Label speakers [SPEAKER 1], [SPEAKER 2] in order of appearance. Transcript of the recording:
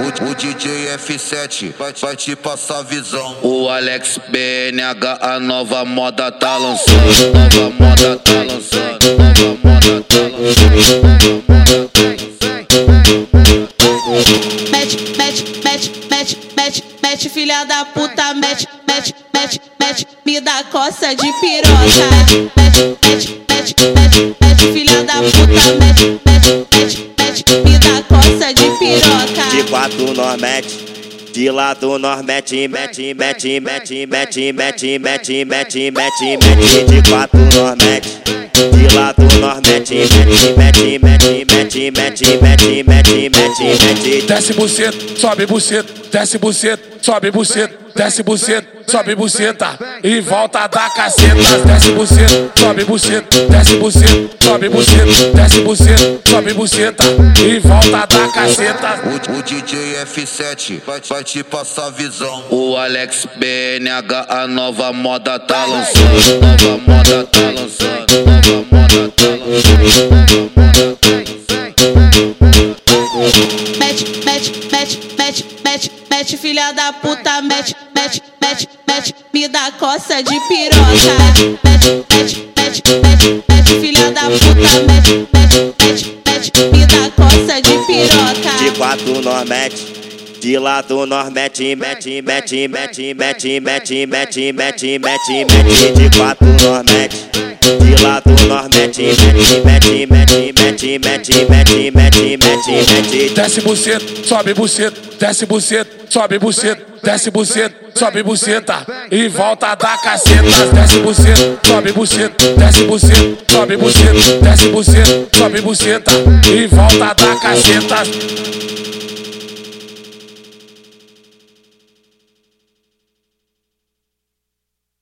[SPEAKER 1] O, o DJ F7 vai, vai te passar visão.
[SPEAKER 2] O Alex BNH, a nova moda tá lançando. Nova moda tá lançando. Nova moda tá lançando.
[SPEAKER 3] Mete, mete, mete, mete, mete, mete, filha da puta, mete, mete, mete, mete, me dá coça de piroca. Mete, mete, mete, mete, mete, filha da puta, mete, mete, mete, mete, me dá coça de piroca.
[SPEAKER 4] De quatro nós mete. De lado nós mete, mete, mete, mete, mete, mete, mete, mete, mete, mete. De quatro nós mete. De lado nós mete, mete, mete, mete, mete, mete, mete, mete, mete, mete.
[SPEAKER 5] Desce buceta, sobe buceta, desce buceta, sobe buceta, desce buceta, sobe buceta e volta da caceta. Desce buceta, sobe buceta, desce buceta, sobe buceta, desce buceta, sobe buceta e volta da caceta.
[SPEAKER 1] O, o DJ F7 vai, vai te passar visão.
[SPEAKER 2] O Alex BNH, a nova moda tá lançando. Nova moda tá lançando. Nova moda tá lançando.
[SPEAKER 3] Mete, mete, mete, mete, mete, mete, filha da puta, mete, mete, mete, mete, me dá coça de piroca. Mete, mete, mete, mete, mete, filha da puta, mete, mete, mete, mete, me dá coça de piroca.
[SPEAKER 4] De quatro nós mete. De lado nós mete, mete, mete, mete, mete, mete, mete, mete, mete, mete. De quatro nós mete. De lado nós mete, mete, mete, mete, mete, mete, mete, mete, mete, mete.
[SPEAKER 5] Desce buceta, sobe buceta, desce buceta, sobe buceta, desce buceta, sobe buceta e volta da caceta. Desce buceta, sobe buceta, desce buceta, sobe buceta, desce buceta, sobe buceta e volta da caceta.